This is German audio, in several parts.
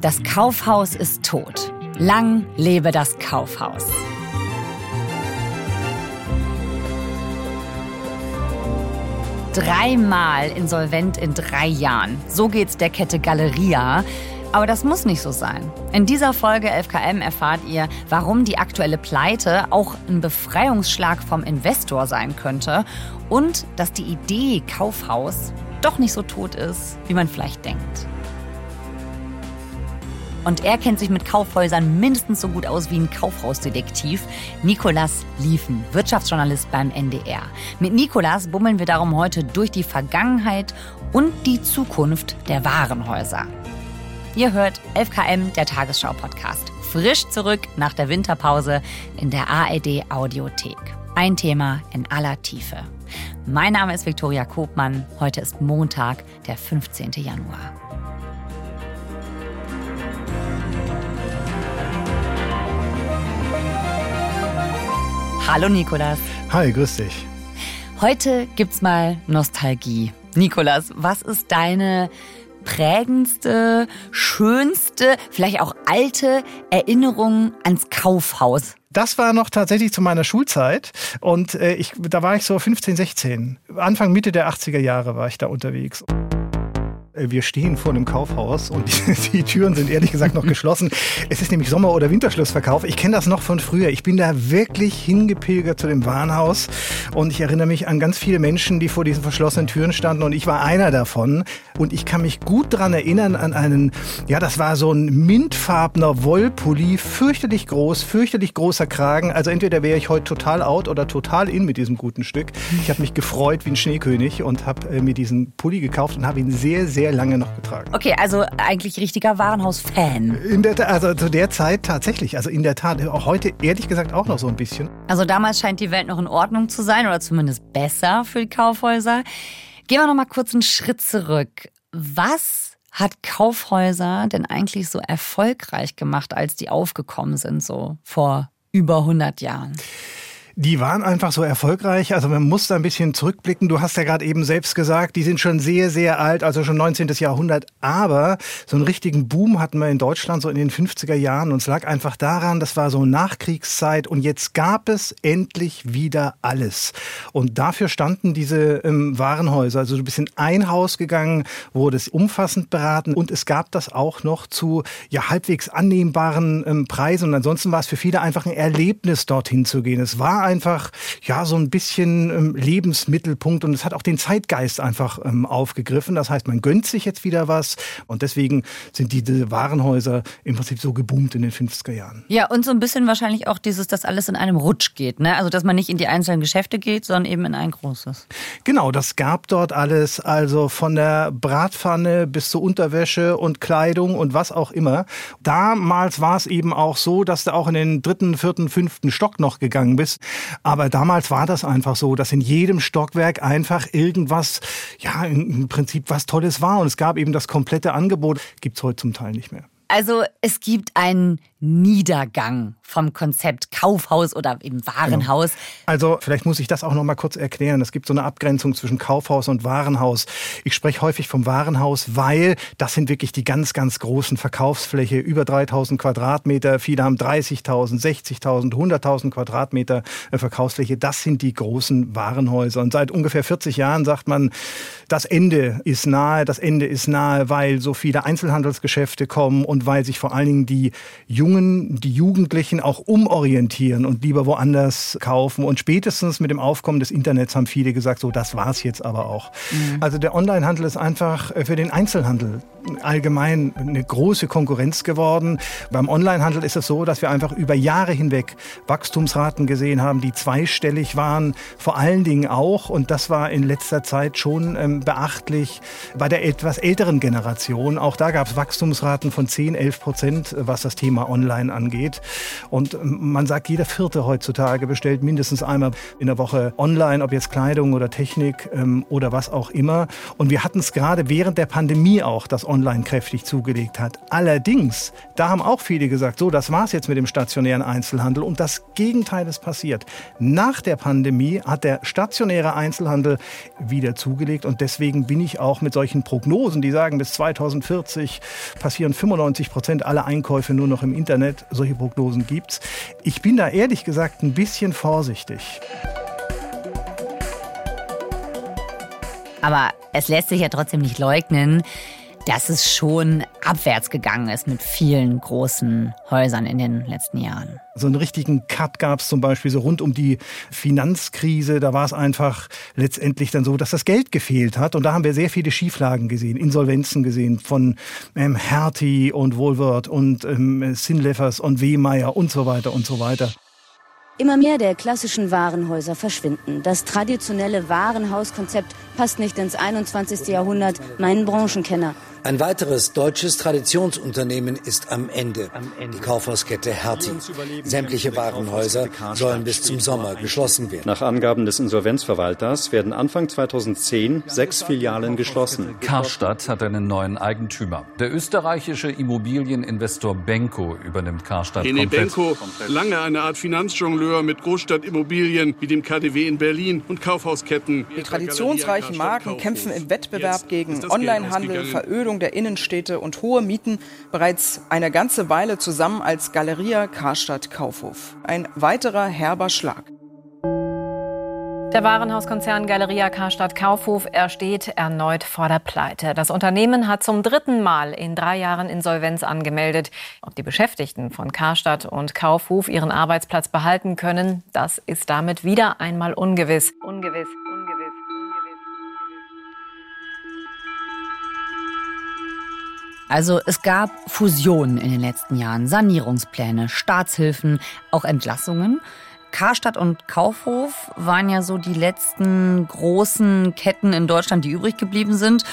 Das Kaufhaus ist tot. Lang lebe das Kaufhaus. Dreimal insolvent in drei Jahren. So geht's der Kette Galeria. Aber das muss nicht so sein. In dieser Folge 11KM erfahrt ihr, warum die aktuelle Pleite auch ein Befreiungsschlag vom Investor sein könnte und dass die Idee Kaufhaus doch nicht so tot ist, wie man vielleicht denkt. Und er kennt sich mit Kaufhäusern mindestens so gut aus wie ein Kaufhausdetektiv. Nikolas Liefen, Wirtschaftsjournalist beim NDR. Mit Nikolas bummeln wir darum heute durch die Vergangenheit und die Zukunft der Warenhäuser. Ihr hört 11KM, der Tagesschau-Podcast. Frisch zurück nach der Winterpause in der ARD Audiothek. Ein Thema in aller Tiefe. Mein Name ist Viktoria Kobmann. Heute ist Montag, der 15. Januar. Hallo Nikolas. Hi, grüß dich. Heute gibt's mal Nostalgie. Nikolas, was ist deine prägendste, schönste, vielleicht auch alte Erinnerung ans Kaufhaus? Das war noch tatsächlich zu meiner Schulzeit und äh, ich, da war ich so 15, 16. Anfang, Mitte der 80er Jahre war ich da unterwegs. Äh, wir stehen vor einem Kaufhaus und die, die, Türen sind ehrlich gesagt noch geschlossen. Es ist nämlich Sommer- oder Winterschlussverkauf. Ich kenne das noch von früher. Ich bin da wirklich hingepilgert zu dem Warenhaus und ich erinnere mich an ganz viele Menschen, die vor diesen verschlossenen Türen standen und ich war einer davon. Und ich kann mich gut daran erinnern an einen, ja, das war so ein mintfarbener Wollpulli, fürchterlich groß, fürchterlich großer Kragen. Also entweder wäre ich heute total out oder total in mit diesem guten Stück. Ich habe mich gefreut wie ein Schneekönig und habe äh, mir diesen Pulli gekauft und habe ihn sehr, sehr sehr lange noch getragen. Okay, also eigentlich richtiger Warenhaus-Fan. In der, also zu der Zeit tatsächlich. Also in der Tat, auch heute ehrlich gesagt auch noch so ein bisschen. Also damals scheint die Welt noch in Ordnung zu sein oder zumindest besser für die Kaufhäuser. Gehen wir noch mal kurz einen Schritt zurück. Was hat Kaufhäuser denn eigentlich so erfolgreich gemacht, als die aufgekommen sind, so vor über 100 Jahren? Die waren einfach so erfolgreich. Also man muss da ein bisschen zurückblicken. Du hast ja gerade eben selbst gesagt, die sind schon sehr, sehr alt, also schon 19. Jahrhundert. Aber so einen richtigen Boom hatten wir in Deutschland so in den 50er Jahren. Und es lag einfach daran, das war so Nachkriegszeit. Und jetzt gab es endlich wieder alles. Und dafür standen diese ähm, Warenhäuser. Also du bist in ein Haus gegangen, wurde es umfassend beraten. Und es gab das auch noch zu ja, halbwegs annehmbaren ähm, Preisen. Und ansonsten war es für viele einfach ein Erlebnis, dorthin zu gehen. Es war einfach ja so ein bisschen ähm, Lebensmittelpunkt und es hat auch den Zeitgeist einfach ähm, aufgegriffen. Das heißt, man gönnt sich jetzt wieder was und deswegen sind diese Warenhäuser im Prinzip so geboomt in den 50er Jahren. Ja, und so ein bisschen wahrscheinlich auch dieses, dass alles in einem Rutsch geht. Ne? Also, dass man nicht in die einzelnen Geschäfte geht, sondern eben in ein großes. Genau, das gab dort alles. Also von der Bratpfanne bis zur Unterwäsche und Kleidung und was auch immer. Damals war es eben auch so, dass du auch in den dritten, vierten, fünften Stock noch gegangen bist. Aber damals war das einfach so, dass in jedem Stockwerk einfach irgendwas, ja, im Prinzip was Tolles war. Und es gab eben das komplette Angebot. Gibt's heute zum Teil nicht mehr. Also es gibt einen Niedergang vom Konzept Kaufhaus oder eben Warenhaus. Genau. Also vielleicht muss ich das auch noch mal kurz erklären. Es gibt so eine Abgrenzung zwischen Kaufhaus und Warenhaus. Ich spreche häufig vom Warenhaus, weil das sind wirklich die ganz, ganz großen Verkaufsfläche, über 3000 Quadratmeter. Viele haben 30.000, 60.000, 100.000 Quadratmeter äh, Verkaufsfläche. Das sind die großen Warenhäuser. Und seit ungefähr 40 Jahren sagt man, das Ende ist nahe, das Ende ist nahe, weil so viele Einzelhandelsgeschäfte kommen und weil sich vor allen Dingen die jungen die Jugendlichen auch umorientieren und lieber woanders kaufen. Und spätestens mit dem Aufkommen des Internets haben viele gesagt, so das war's jetzt aber auch. Mhm. Also der Onlinehandel ist einfach äh, für den Einzelhandel allgemein eine große Konkurrenz geworden. Beim Onlinehandel ist es so, dass wir einfach über Jahre hinweg Wachstumsraten gesehen haben, die zweistellig waren. Vor allen Dingen auch, und das war in letzter Zeit schon ähm, beachtlich, bei der etwas älteren Generation. Auch da gab es Wachstumsraten von 10, 11 Prozent, was das Thema Online angeht. Und man sagt, jeder Vierte heutzutage bestellt mindestens einmal in der Woche online, ob jetzt Kleidung oder Technik ähm, oder was auch immer. Und wir hatten es gerade während der Pandemie auch, dass online kräftig zugelegt hat. Allerdings, da haben auch viele gesagt, so, das war's jetzt mit dem stationären Einzelhandel und das Gegenteil ist passiert. Nach der Pandemie hat der stationäre Einzelhandel wieder zugelegt und deswegen bin ich auch mit solchen Prognosen, die sagen, bis 2040 passieren 95 Prozent aller Einkäufe nur noch im Internet. Solche Prognosen gibt's. Ich bin da ehrlich gesagt ein bisschen vorsichtig. Aber es lässt sich ja trotzdem nicht leugnen, dass es schon abwärts gegangen ist mit vielen großen Häusern in den letzten Jahren. So einen richtigen Cut gab es zum Beispiel so rund um die Finanzkrise. Da war es einfach letztendlich dann so, dass das Geld gefehlt hat. Und da haben wir sehr viele Schieflagen gesehen, Insolvenzen gesehen von ähm, Hertie und Wohlwort und ähm, Sinleffers und Wehmeier und so weiter und so weiter. Immer mehr der klassischen Warenhäuser verschwinden. Das traditionelle Warenhauskonzept passt nicht ins 21. Jahrhundert, meinen Branchenkenner. Ein weiteres deutsches Traditionsunternehmen ist am Ende. Die Kaufhauskette Hertie. Sämtliche Warenhäuser sollen bis zum Sommer geschlossen werden. Nach Angaben des Insolvenzverwalters werden Anfang 2010 sechs Filialen geschlossen. Karstadt hat einen neuen Eigentümer. Der österreichische Immobilieninvestor Benko übernimmt Karstadt René komplett. Benko, lange eine Art Finanzjongleur mit Großstadtimmobilien wie dem KDW in Berlin und Kaufhausketten. Die traditionsreichen Marken kämpfen im Wettbewerb gegen Onlinehandel, Verödung der Innenstädte und hohe Mieten bereits eine ganze Weile zusammen als Galeria Karstadt Kaufhof. Ein weiterer herber Schlag. Der Warenhauskonzern Galeria Karstadt Kaufhof ersteht erneut vor der Pleite. Das Unternehmen hat zum dritten Mal in drei Jahren Insolvenz angemeldet. Ob die Beschäftigten von Karstadt und Kaufhof ihren Arbeitsplatz behalten können, das ist damit wieder einmal ungewiss. Ungewiss. Also es gab Fusionen in den letzten Jahren, Sanierungspläne, Staatshilfen, auch Entlassungen. Karstadt und Kaufhof waren ja so die letzten großen Ketten in Deutschland, die übrig geblieben sind.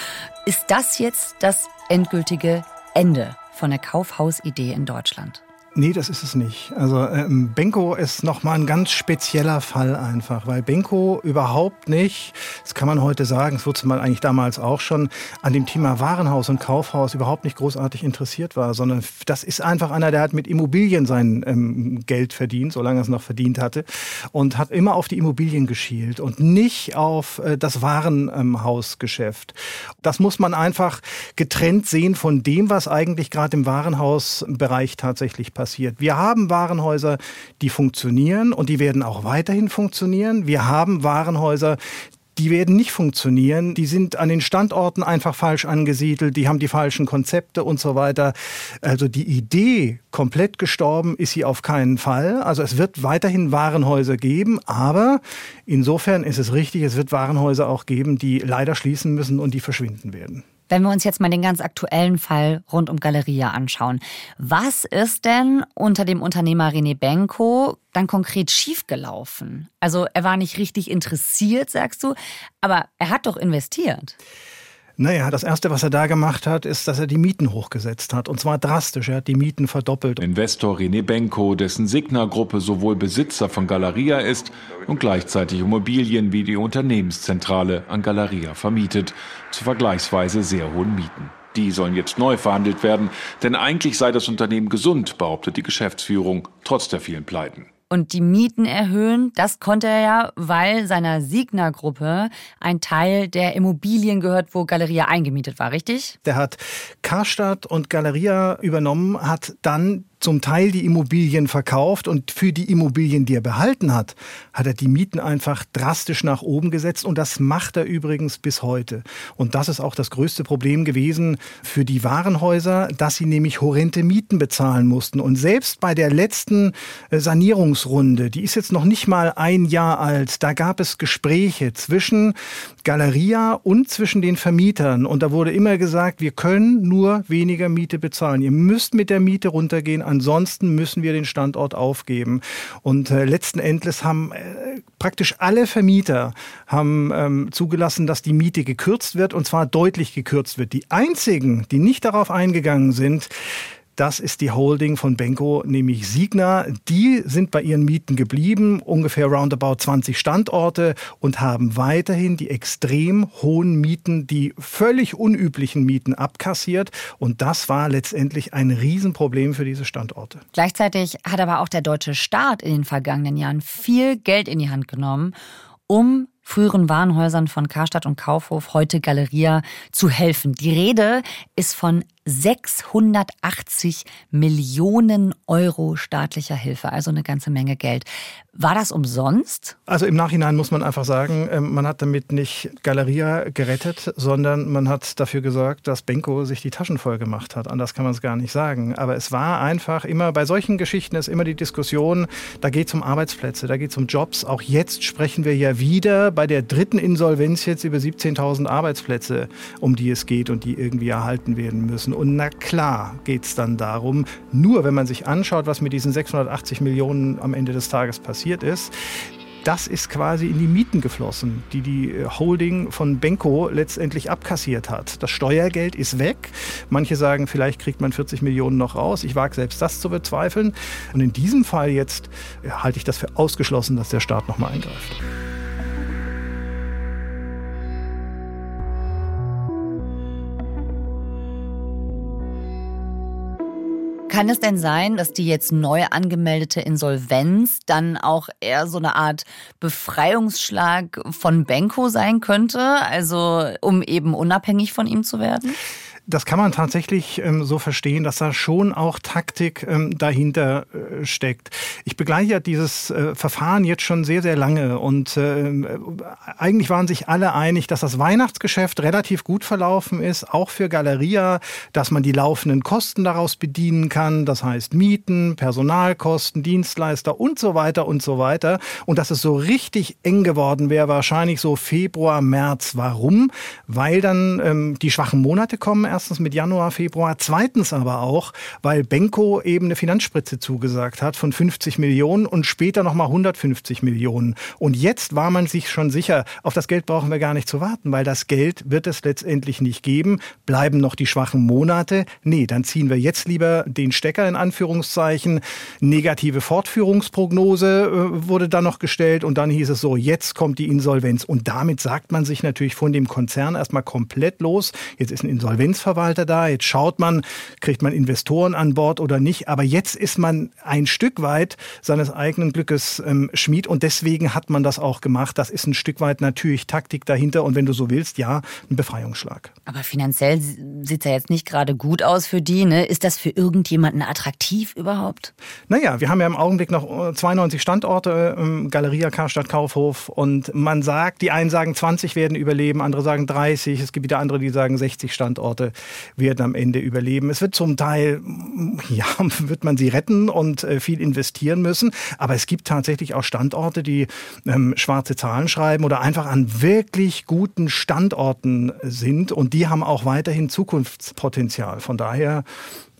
Ist das jetzt das endgültige Ende von der Kaufhausidee in Deutschland? Nee, das ist es nicht. Also ähm, Benko ist nochmal ein ganz spezieller Fall einfach, weil Benko überhaupt nicht, das kann man heute sagen, das wusste man eigentlich damals auch schon, an dem Thema Warenhaus und Kaufhaus überhaupt nicht großartig interessiert war, sondern das ist einfach einer, der hat mit Immobilien sein ähm, Geld verdient, solange er es noch verdient hatte, und hat immer auf die Immobilien geschielt und nicht auf äh, das Warenhausgeschäft. das muss man einfach getrennt sehen von dem, was eigentlich gerade im Warenhausbereich tatsächlich passiert passiert. Wir haben Warenhäuser, die funktionieren und die werden auch weiterhin funktionieren. Wir haben Warenhäuser, die werden nicht funktionieren. Die sind an den Standorten einfach falsch angesiedelt, die haben die falschen Konzepte und so weiter. Also die Idee komplett gestorben ist sie auf keinen Fall. Also es wird weiterhin Warenhäuser geben, aber insofern ist es richtig, es wird Warenhäuser auch geben, die leider schließen müssen und die verschwinden werden. Wenn wir uns jetzt mal den ganz aktuellen Fall rund um Galeria anschauen. Was ist denn unter dem Unternehmer René Benko dann konkret schiefgelaufen? Also er war nicht richtig interessiert, sagst du, aber er hat doch investiert. Naja, das Erste, was er da gemacht hat, ist, dass er die Mieten hochgesetzt hat. Und zwar drastisch. Er hat die Mieten verdoppelt. Investor René Benko, dessen Signa-Gruppe sowohl Besitzer von Galeria ist und gleichzeitig Immobilien wie die Unternehmenszentrale an Galeria vermietet, zu vergleichsweise sehr hohen Mieten. Die sollen jetzt neu verhandelt werden, denn eigentlich sei das Unternehmen gesund, behauptet die Geschäftsführung, trotz der vielen Pleiten und die Mieten erhöhen. Das konnte er ja, weil seiner Signa-Gruppe ein Teil der Immobilien gehört, wo Galeria eingemietet war, richtig? Der hat Karstadt und Galeria übernommen, hat dann zum Teil die Immobilien verkauft und für die Immobilien, die er behalten hat, hat er die Mieten einfach drastisch nach oben gesetzt und das macht er übrigens bis heute. Und das ist auch das größte Problem gewesen für die Warenhäuser, dass sie nämlich horrende Mieten bezahlen mussten. Und selbst bei der letzten äh, Sanierungsrunde, die ist jetzt noch nicht mal ein Jahr alt, da gab es Gespräche zwischen Galeria und zwischen den Vermietern und da wurde immer gesagt, wir können nur weniger Miete bezahlen. Ihr müsst mit der Miete runtergehen Ansonsten müssen wir den Standort aufgeben. Und äh, letzten Endes haben äh, praktisch alle Vermieter haben ähm, zugelassen, dass die Miete gekürzt wird und zwar deutlich gekürzt wird. Die einzigen, die nicht darauf eingegangen sind, Das ist die Holding von Benko, nämlich Signa. Die sind bei ihren Mieten geblieben, ungefähr roundabout 20 Standorte und haben weiterhin die extrem hohen Mieten, die völlig unüblichen Mieten abkassiert. Und das war letztendlich ein Riesenproblem für diese Standorte. Gleichzeitig hat aber auch der deutsche Staat in den vergangenen Jahren viel Geld in die Hand genommen, um früheren Warenhäusern von Karstadt und Kaufhof, heute Galeria, zu helfen. Die Rede ist von 680 Millionen Euro staatlicher Hilfe, also eine ganze Menge Geld. War das umsonst? Also im Nachhinein muss man einfach sagen, ähm, man hat damit nicht Galeria gerettet, sondern man hat dafür gesorgt, dass Benko sich die Taschen voll gemacht hat. Anders kann man es gar nicht sagen. Aber es war einfach immer, bei solchen Geschichten ist immer die Diskussion, da geht es um Arbeitsplätze, da geht es um Jobs. Auch jetzt sprechen wir ja wieder bei der dritten Insolvenz jetzt über 17.000 Arbeitsplätze, um die es geht und die irgendwie erhalten werden müssen. Und na klar geht es dann darum, nur wenn man sich anschaut, was mit diesen 680 Millionen am Ende des Tages passiert ist, das ist quasi in die Mieten geflossen, die die äh, Holding von Benko letztendlich abkassiert hat. Das Steuergeld ist weg. Manche sagen, vielleicht kriegt man 40 Millionen noch raus. Ich wage selbst das zu bezweifeln. Und in diesem Fall jetzt ja, halte ich das für ausgeschlossen, dass der Staat nochmal eingreift. Kann es denn sein, dass die jetzt neu angemeldete Insolvenz dann auch eher so eine Art Befreiungsschlag von Benko sein könnte, also um eben unabhängig von ihm zu werden? Das kann man tatsächlich ähm, so verstehen, dass da schon auch Taktik ähm, dahinter äh, steckt. Ich begleite ja dieses äh, Verfahren jetzt schon sehr, sehr lange und äh, eigentlich waren sich alle einig, dass das Weihnachtsgeschäft relativ gut verlaufen ist, auch für Galeria, dass man die laufenden Kosten daraus bedienen kann, das heißt Mieten, Personalkosten, Dienstleister und so weiter und so weiter. Und dass es so richtig eng geworden wäre, wahrscheinlich so Februar, März. Warum? Weil dann ähm, die schwachen Monate kommen erstens mit Januar, Februar, zweitens aber auch, weil Benko eben eine Finanzspritze zugesagt hat von 50 Millionen und später nochmal 150 Millionen. Und jetzt war man sich schon sicher, auf das Geld brauchen wir gar nicht zu warten, weil das Geld wird es letztendlich nicht geben. Bleiben noch die schwachen Monate? Nee, dann ziehen wir jetzt lieber den Stecker in Anführungszeichen. Negative Fortführungsprognose äh, wurde dann noch gestellt und dann hieß es so, jetzt kommt die Insolvenz. Und damit sagt man sich natürlich von dem Konzern erstmal komplett los. Jetzt ist ein Insolvenz Verwalter da. Jetzt schaut man, kriegt man Investoren an Bord oder nicht. Aber jetzt ist man ein Stück weit seines eigenen Glückes ähm, Schmied und deswegen hat man das auch gemacht. Das ist ein Stück weit natürlich Taktik dahinter und wenn du so willst, ja, ein Befreiungsschlag. Aber finanziell sieht es ja jetzt nicht gerade gut aus für die. Ne? Ist das für irgendjemanden attraktiv überhaupt? Naja, wir haben ja im Augenblick noch 92 Standorte, ähm, Galeria, Karstadt, Kaufhof und man sagt, die einen sagen 20 werden überleben, andere sagen 30, es gibt wieder andere, die sagen 60 Standorte werden am Ende überleben. Es wird zum Teil, ja, wird man sie retten und äh, viel investieren müssen. Aber es gibt tatsächlich auch Standorte, die ähm, schwarze Zahlen schreiben oder einfach an wirklich guten Standorten sind. Und die haben auch weiterhin Zukunftspotenzial. Von daher,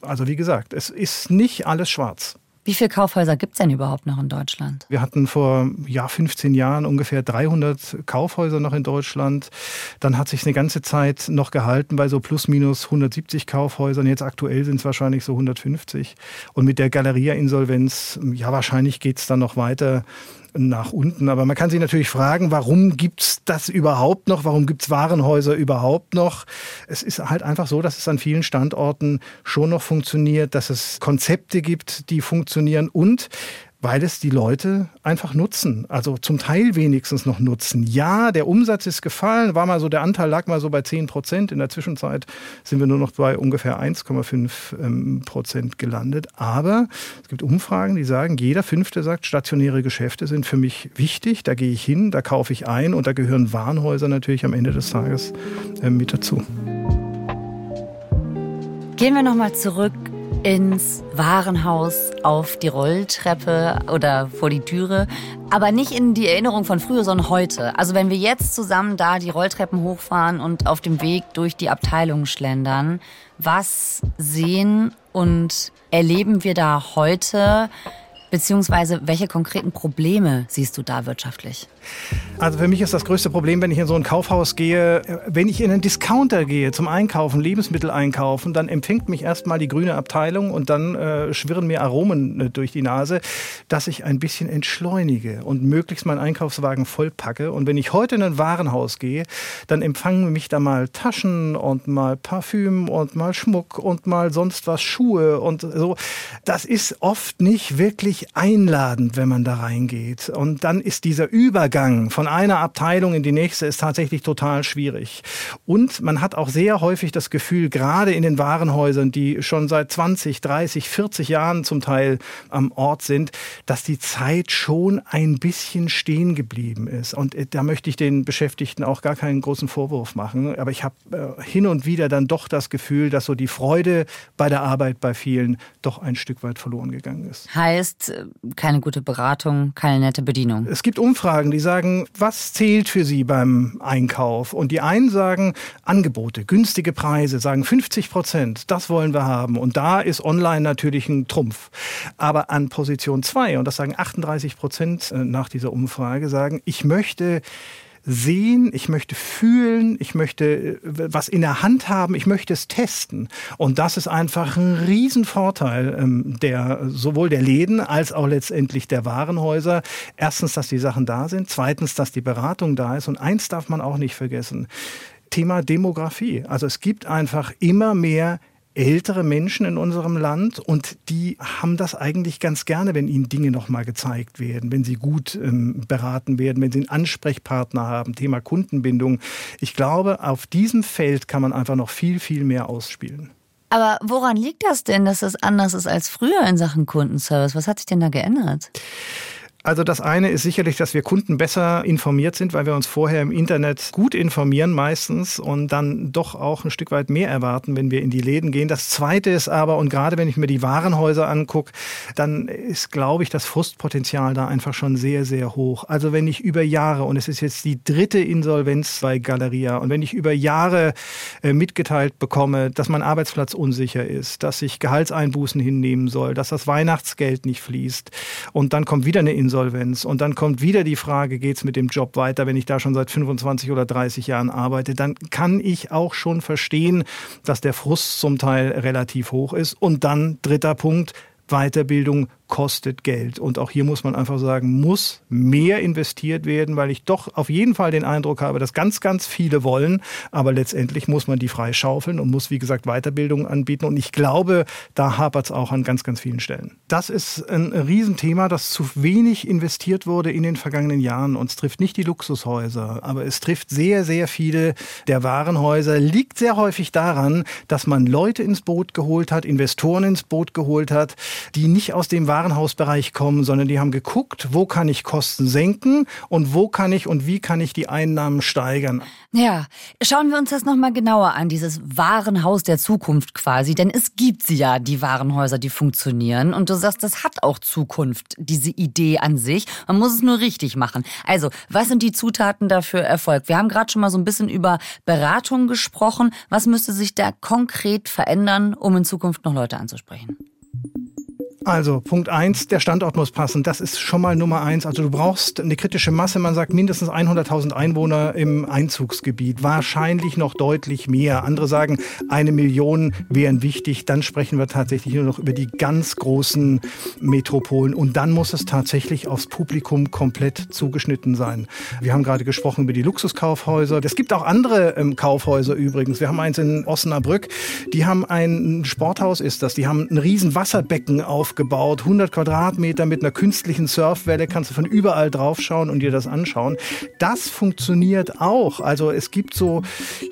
also wie gesagt, es ist nicht alles schwarz. Wie viele Kaufhäuser gibt es denn überhaupt noch in Deutschland? Wir hatten vor ja, 15 Jahren ungefähr 300 Kaufhäuser noch in Deutschland. Dann hat sich eine ganze Zeit noch gehalten bei so plus minus 170 Kaufhäusern. Jetzt aktuell sind es wahrscheinlich so 150. Und mit der Galeria-Insolvenz, ja, wahrscheinlich geht es dann noch weiter nach unten. Aber man kann sich natürlich fragen, warum gibt es das überhaupt noch? Warum gibt es Warenhäuser überhaupt noch? Es ist halt einfach so, dass es an vielen Standorten schon noch funktioniert, dass es Konzepte gibt, die funktionieren und weil es die Leute einfach nutzen, also zum Teil wenigstens noch nutzen. Ja, der Umsatz ist gefallen, war mal so, der Anteil lag mal so bei 10 Prozent. In der Zwischenzeit sind wir nur noch bei ungefähr 1,5 ähm, Prozent gelandet. Aber es gibt Umfragen, die sagen, jeder Fünfte sagt, stationäre Geschäfte sind für mich wichtig. Da gehe ich hin, da kaufe ich ein und da gehören Warenhäuser natürlich am Ende des Tages äh, mit dazu. Gehen wir nochmal zurück ins Warenhaus, auf die Rolltreppe oder vor die Türe, aber nicht in die Erinnerung von früher, sondern heute. Also wenn wir jetzt zusammen da die Rolltreppen hochfahren und auf dem Weg durch die Abteilung schlendern, was sehen und erleben wir da heute Beziehungsweise welche konkreten Probleme siehst du da wirtschaftlich? Also für mich ist das größte Problem, wenn ich in so ein Kaufhaus gehe, wenn ich in einen Discounter gehe zum Einkaufen, Lebensmittel einkaufen, dann empfängt mich erstmal die grüne Abteilung und dann äh, schwirren mir Aromen äh, durch die Nase, dass ich ein bisschen entschleunige und möglichst meinen Einkaufswagen vollpacke. Und wenn ich heute in ein Warenhaus gehe, dann empfangen mich da mal Taschen und mal Parfüm und mal Schmuck und mal sonst was, Schuhe und so. Das ist oft nicht wirklich einladend, wenn man da reingeht. Und dann ist dieser Übergang von einer Abteilung in die nächste ist tatsächlich total schwierig. Und man hat auch sehr häufig das Gefühl, gerade in den Warenhäusern, die schon seit 20, 30, 40 Jahren zum Teil am Ort sind, dass die Zeit schon ein bisschen stehen geblieben ist. Und äh, da möchte ich den Beschäftigten auch gar keinen großen Vorwurf machen. Aber ich habe äh, hin und wieder dann doch das Gefühl, dass so die Freude bei der Arbeit bei vielen doch ein Stück weit verloren gegangen ist. Heißt, äh, keine gute Beratung, keine nette Bedienung. Es gibt Umfragen, die sagen, was zählt für Sie beim Einkauf? Und die einen sagen Angebote, günstige Preise, sagen 50 Prozent, das wollen wir haben. Und da ist online natürlich ein Trumpf. Aber an Position 2, und das sagen 38 Prozent äh, nach dieser Umfrage, sagen, ich möchte sehen, ich möchte fühlen, ich möchte äh, was in der Hand haben, ich möchte es testen. Und das ist einfach ein Riesenvorteil ähm, der, sowohl der Läden als auch letztendlich der Warenhäuser. Erstens, dass die Sachen da sind. Zweitens, dass die Beratung da ist. Und eins darf man auch nicht vergessen. Thema Demografie. Also es gibt einfach immer mehr ältere Menschen in unserem Land und die haben das eigentlich ganz gerne, wenn ihnen Dinge nochmal gezeigt werden, wenn sie gut ähm, beraten werden, wenn sie einen Ansprechpartner haben, Thema Kundenbindung. Ich glaube, auf diesem Feld kann man einfach noch viel, viel mehr ausspielen. Aber woran liegt das denn, dass es anders ist als früher in Sachen Kundenservice? Was hat sich denn da geändert? Also das eine ist sicherlich, dass wir Kunden besser informiert sind, weil wir uns vorher im Internet gut informieren meistens und dann doch auch ein Stück weit mehr erwarten, wenn wir in die Läden gehen. Das zweite ist aber, und gerade wenn ich mir die Warenhäuser angucke, dann ist, glaube ich, das Frustpotenzial da einfach schon sehr, sehr hoch. Also wenn ich über Jahre, und es ist jetzt die dritte Insolvenz bei Galeria, und wenn ich über Jahre äh, mitgeteilt bekomme, dass mein Arbeitsplatz unsicher ist, dass ich Gehaltseinbußen hinnehmen soll, dass das Weihnachtsgeld nicht fließt und dann kommt wieder eine Insolvenz, Insolvenz. Und dann kommt wieder die Frage, geht es mit dem Job weiter, wenn ich da schon seit 25 oder 30 Jahren arbeite, dann kann ich auch schon verstehen, dass der Frust zum Teil relativ hoch ist. Und dann dritter Punkt, Weiterbildung kostet Geld. Und auch hier muss man einfach sagen, muss mehr investiert werden, weil ich doch auf jeden Fall den Eindruck habe, dass ganz, ganz viele wollen. Aber letztendlich muss man die freischaufeln und muss, wie gesagt, Weiterbildung anbieten. Und ich glaube, da hapert es auch an ganz, ganz vielen Stellen. Das ist ein Riesenthema, das zu wenig investiert wurde in den vergangenen Jahren. Und es trifft nicht die Luxushäuser, aber es trifft sehr, sehr viele der Warenhäuser. Liegt sehr häufig daran, dass man Leute ins Boot geholt hat, Investoren ins Boot geholt hat, die nicht aus dem Warenhaus Warenhausbereich kommen, sondern die haben geguckt, wo kann ich Kosten senken und wo kann ich und wie kann ich die Einnahmen steigern. Ja, schauen wir uns das nochmal genauer an, dieses Warenhaus der Zukunft quasi, denn es gibt sie ja, die Warenhäuser, die funktionieren und du sagst, das hat auch Zukunft, diese Idee an sich. Man muss es nur richtig machen. Also, was sind die Zutaten dafür Erfolg? Wir haben gerade schon mal so ein bisschen über Beratung gesprochen. Was müsste sich da konkret verändern, um in Zukunft noch Leute anzusprechen? Also Punkt eins, der Standort muss passen. Das ist schon mal Nummer eins. Also du brauchst eine kritische Masse. Man sagt mindestens 100.000 Einwohner im Einzugsgebiet. Wahrscheinlich noch deutlich mehr. Andere sagen, eine Million wären wichtig. Dann sprechen wir tatsächlich nur noch über die ganz großen Metropolen. Und dann muss es tatsächlich aufs Publikum komplett zugeschnitten sein. Wir haben gerade gesprochen über die Luxuskaufhäuser. Es gibt auch andere ähm, Kaufhäuser übrigens. Wir haben eins in Osnabrück. Die haben ein Sporthaus, ist das. Die haben ein riesen Wasserbecken auf aufgebaut, 100 Quadratmeter mit einer künstlichen Surfwelle, kannst du von überall draufschauen und dir das anschauen. Das funktioniert auch. Also es gibt so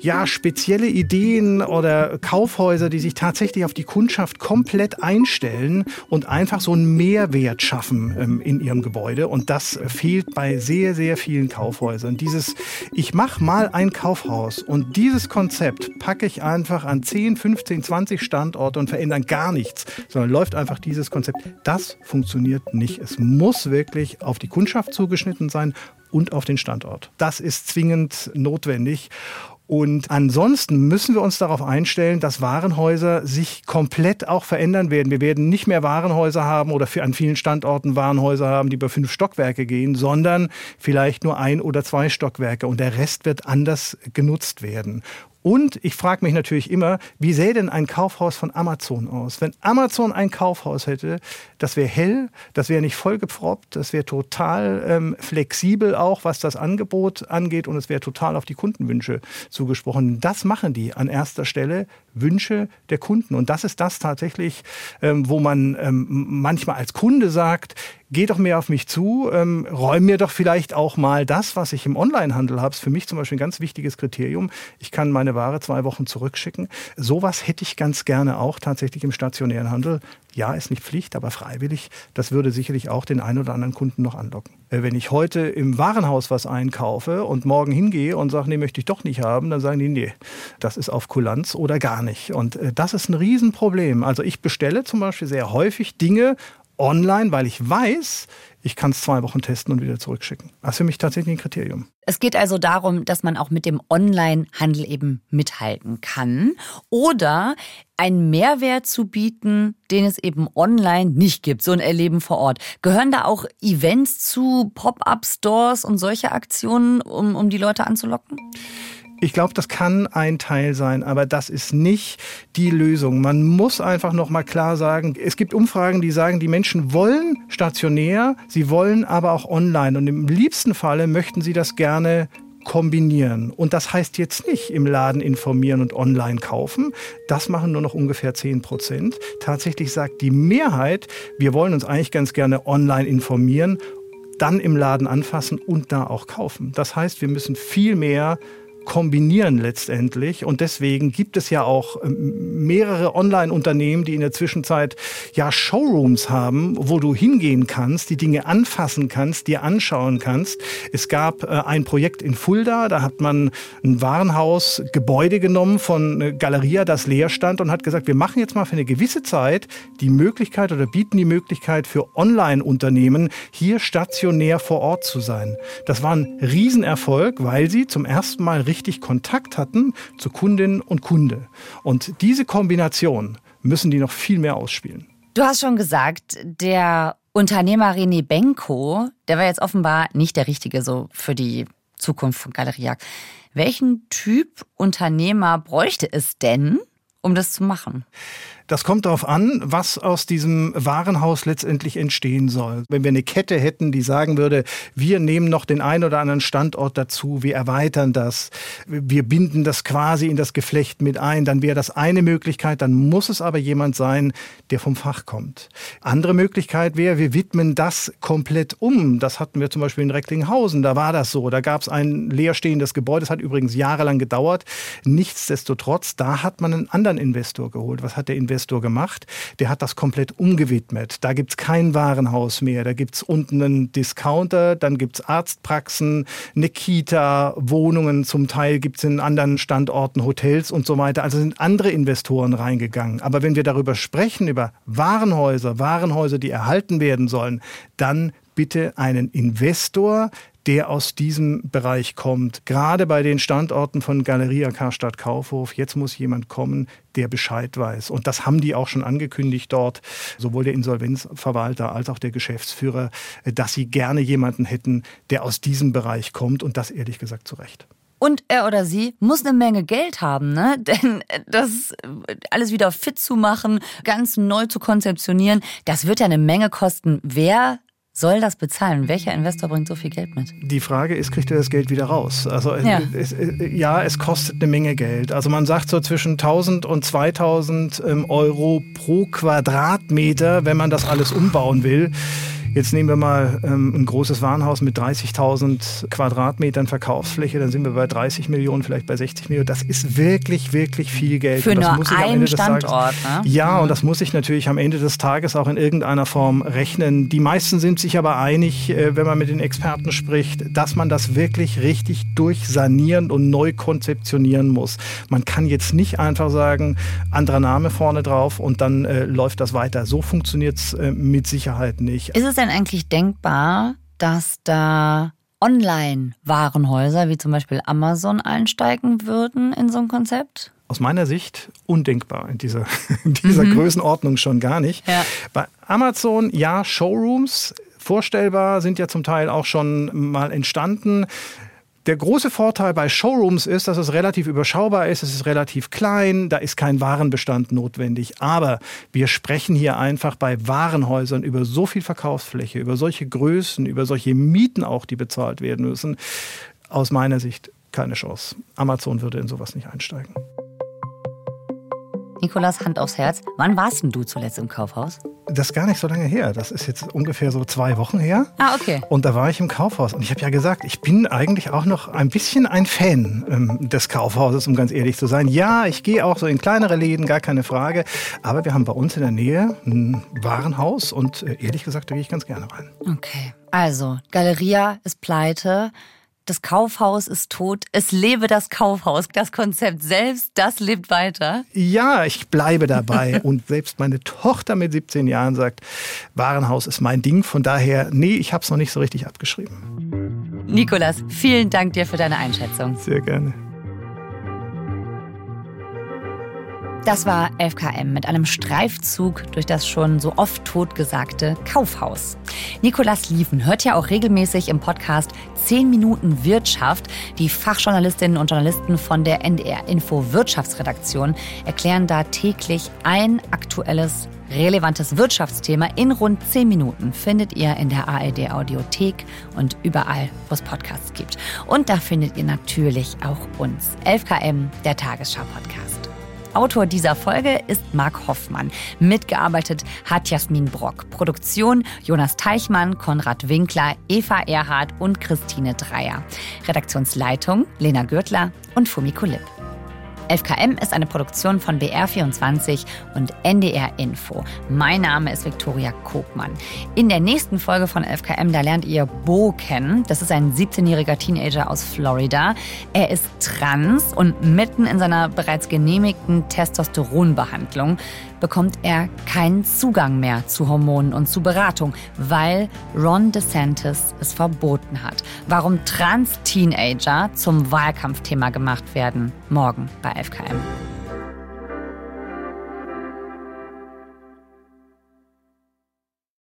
ja spezielle Ideen oder Kaufhäuser, die sich tatsächlich auf die Kundschaft komplett einstellen und einfach so einen Mehrwert schaffen ähm, in ihrem Gebäude. Und das fehlt bei sehr, sehr vielen Kaufhäusern. Dieses, ich mache mal ein Kaufhaus und dieses Konzept packe ich einfach an 10, 15, 20 Standorte und verändern gar nichts, sondern läuft einfach dieses Konzept. Das funktioniert nicht. Es muss wirklich auf die Kundschaft zugeschnitten sein und auf den Standort. Das ist zwingend notwendig. Und ansonsten müssen wir uns darauf einstellen, dass Warenhäuser sich komplett auch verändern werden. Wir werden nicht mehr Warenhäuser haben oder an vielen Standorten Warenhäuser haben, die über fünf Stockwerke gehen, sondern vielleicht nur ein oder zwei Stockwerke und der Rest wird anders genutzt werden. Und ich frage mich natürlich immer, wie sähe denn ein Kaufhaus von Amazon aus? Wenn Amazon ein Kaufhaus hätte, das wäre hell, das wäre nicht vollgepfroppt, das wäre total ähm, flexibel auch, was das Angebot angeht und es wäre total auf die Kundenwünsche zugesprochen. Das machen die an erster Stelle, Wünsche der Kunden. Und das ist das tatsächlich, ähm, wo man ähm, manchmal als Kunde sagt, geh doch mehr auf mich zu, ähm, räum mir doch vielleicht auch mal das, was ich im Onlinehandel habe. Ist für mich zum Beispiel ein ganz wichtiges Kriterium. Ich kann meine Ware zwei Wochen zurückschicken. Sowas hätte ich ganz gerne auch tatsächlich im stationären Handel. Ja, ist nicht Pflicht, aber freiwillig. Das würde sicherlich auch den einen oder anderen Kunden noch anlocken. Äh, wenn ich heute im Warenhaus was einkaufe und morgen hingehe und sage, nee, möchte ich doch nicht haben, dann sagen die, nee, das ist auf Kulanz oder gar nicht. Und äh, das ist ein Riesenproblem. Also ich bestelle zum Beispiel sehr häufig Dinge online, weil ich weiß, ich kann es zwei Wochen testen und wieder zurückschicken. Das ist für mich tatsächlich ein Kriterium. Es geht also darum, dass man auch mit dem Online-Handel eben mithalten kann oder einen Mehrwert zu bieten, den es eben online nicht gibt, so ein Erleben vor Ort. Gehören da auch Events zu, Pop-up-Stores und solche Aktionen, um, um die Leute anzulocken? Ich glaube, das kann ein Teil sein, aber das ist nicht die Lösung. Man muss einfach noch mal klar sagen, es gibt Umfragen, die sagen, die Menschen wollen stationär, sie wollen aber auch online und im liebsten Falle möchten sie das gerne kombinieren. Und das heißt jetzt nicht im Laden informieren und online kaufen. Das machen nur noch ungefähr 10 Prozent. Tatsächlich sagt die Mehrheit, wir wollen uns eigentlich ganz gerne online informieren, dann im Laden anfassen und da auch kaufen. Das heißt, wir müssen viel mehr kombinieren letztendlich. Und deswegen gibt es ja auch ähm, mehrere Online-Unternehmen, die in der Zwischenzeit ja Showrooms haben, wo du hingehen kannst, die Dinge anfassen kannst, dir anschauen kannst. Es gab äh, ein Projekt in Fulda, da hat man ein Warenhaus, Gebäude genommen von äh, Galeria, das leer stand und hat gesagt, wir machen jetzt mal für eine gewisse Zeit die Möglichkeit oder bieten die Möglichkeit für Online-Unternehmen hier stationär vor Ort zu sein. Das war ein Riesenerfolg, weil sie zum ersten Mal richtig richtig Kontakt hatten zu Kundinnen und Kunde. Und diese Kombination müssen die noch viel mehr ausspielen. Du hast schon gesagt, der Unternehmer René Benko, der war jetzt offenbar nicht der Richtige so für die Zukunft von Galeriak. Welchen Typ Unternehmer bräuchte es denn, um das zu machen? Das kommt darauf an, was aus diesem Warenhaus letztendlich entstehen soll. Wenn wir eine Kette hätten, die sagen würde, wir nehmen noch den einen oder anderen Standort dazu, wir erweitern das, wir binden das quasi in das Geflecht mit ein, dann wäre das eine Möglichkeit, dann muss es aber jemand sein, der vom Fach kommt. Andere Möglichkeit wäre, wir widmen das komplett um. Das hatten wir zum Beispiel in Recklinghausen, da war das so. Da gab es ein leerstehendes Gebäude, das hat übrigens jahrelang gedauert. Nichtsdestotrotz, da hat man einen anderen Investor geholt. Was hat der Investor Investor gemacht. Der hat das komplett umgewidmet. Da gibt es kein Warenhaus mehr. Da gibt es unten einen Discounter, dann gibt es Arztpraxen, eine Kita, Wohnungen. Zum Teil gibt es in anderen Standorten Hotels und so weiter. Also sind andere Investoren reingegangen. Aber wenn wir darüber sprechen, über Warenhäuser, Warenhäuser, die erhalten werden sollen, dann bitte einen Investor, der aus diesem Bereich kommt. Gerade bei den Standorten von Galeria Karstadt Kaufhof, jetzt muss jemand kommen, der Bescheid weiß. Und das haben die auch schon angekündigt dort, sowohl der Insolvenzverwalter als auch der Geschäftsführer, dass sie gerne jemanden hätten, der aus diesem Bereich kommt und das ehrlich gesagt zu Recht. Und er oder sie muss eine Menge Geld haben, ne? Denn das alles wieder fit zu machen, ganz neu zu konzeptionieren, das wird ja eine Menge kosten. Wer soll das bezahlen? Welcher Investor bringt so viel Geld mit? Die Frage ist, kriegt er das Geld wieder raus? Also ja. Es, ja, es kostet eine Menge Geld. Also man sagt so zwischen 1000 und 2000 ähm, Euro pro Quadratmeter, wenn man das alles umbauen will. Jetzt nehmen wir mal ähm, ein großes Warenhaus mit 30.000 Quadratmetern Verkaufsfläche, dann sind wir bei 30 Millionen, vielleicht bei 60 Millionen. Das ist wirklich, wirklich viel Geld. Für nur einen Standort. Tages, ne? Ja, mhm. und das muss ich natürlich am Ende des Tages auch in irgendeiner Form rechnen. Die meisten sind sich aber einig, äh, wenn man mit den Experten spricht, dass man das wirklich richtig durchsanieren und neu konzeptionieren muss. Man kann jetzt nicht einfach sagen, anderer Name vorne drauf und dann äh, läuft das weiter. So funktioniert es äh, mit Sicherheit nicht. Ist es denn denn eigentlich denkbar, dass da Online-Warenhäuser wie zum Beispiel Amazon einsteigen würden in so ein Konzept? aus meiner Sicht undenkbar in dieser, in dieser mhm. Größenordnung schon gar nicht. Ja. Bei Amazon ja Showrooms, vorstellbar, sind ja zum Teil auch schon mal entstanden. Der große Vorteil bei Showrooms ist, dass es relativ überschaubar ist, es ist relativ klein, da ist kein Warenbestand notwendig. Aber wir sprechen hier einfach bei Warenhäusern über so viel Verkaufsfläche, über solche Größen, über solche Mieten auch, die bezahlt werden müssen. Aus meiner Sicht keine Chance. Amazon würde in sowas nicht einsteigen. Nikolas, Hand aufs Herz. Wann warst denn du zuletzt im Kaufhaus? Das ist gar nicht so lange her. Das ist jetzt ungefähr so zwei Wochen her. Ah, okay. Und da war ich im Kaufhaus. Und ich habe ja gesagt, ich bin eigentlich auch noch ein bisschen ein Fan ähm, des Kaufhauses, um ganz ehrlich zu sein. Ja, ich gehe auch so in kleinere Läden, gar keine Frage. Aber wir haben bei uns in der Nähe ein Warenhaus und äh, ehrlich gesagt, da gehe ich ganz gerne rein. Okay. Also, Galeria ist pleite das Kaufhaus ist tot, es lebe das Kaufhaus. Das Konzept selbst, das lebt weiter. Ja, ich bleibe dabei. Und selbst meine Tochter mit 17 Jahren sagt, Warenhaus ist mein Ding. Von daher, nee, ich habe es noch nicht so richtig abgeschrieben. Nikolas, vielen Dank dir für deine Einschätzung. Sehr gerne. Das war 11KM mit einem Streifzug durch das schon so oft totgesagte Kaufhaus. Nikolas Liefen hört ja auch regelmäßig im Podcast 10 Minuten Wirtschaft. Die Fachjournalistinnen und Journalisten von der NDR Info Wirtschaftsredaktion erklären da täglich ein aktuelles relevantes Wirtschaftsthema in rund 10 Minuten findet ihr in der ARD Audiothek und überall, wo es Podcasts gibt. Und da findet ihr natürlich auch uns, 11KM, der Tagesschau-Podcast. Autor dieser Folge ist Marc Hoffmann. Mitgearbeitet hat Jasmin Brock. Produktion Jonas Teichmann, Konrad Winkler, Eva Erhardt und Christine Dreier. Redaktionsleitung Lena Gürtler und Fumiko Lipp. 11KM ist eine Produktion von BR24 und NDR Info. Mein Name ist Viktoria Kogmann. In der nächsten Folge von 11KM, da lernt ihr Bo kennen. Das ist ein 17-jähriger Teenager aus Florida. Er ist trans und mitten in seiner bereits genehmigten Testosteronbehandlung bekommt er keinen Zugang mehr zu Hormonen und zu Beratung, weil Ron DeSantis es verboten hat. Warum Trans-Teenager zum Wahlkampfthema gemacht werden, morgen bei FKM.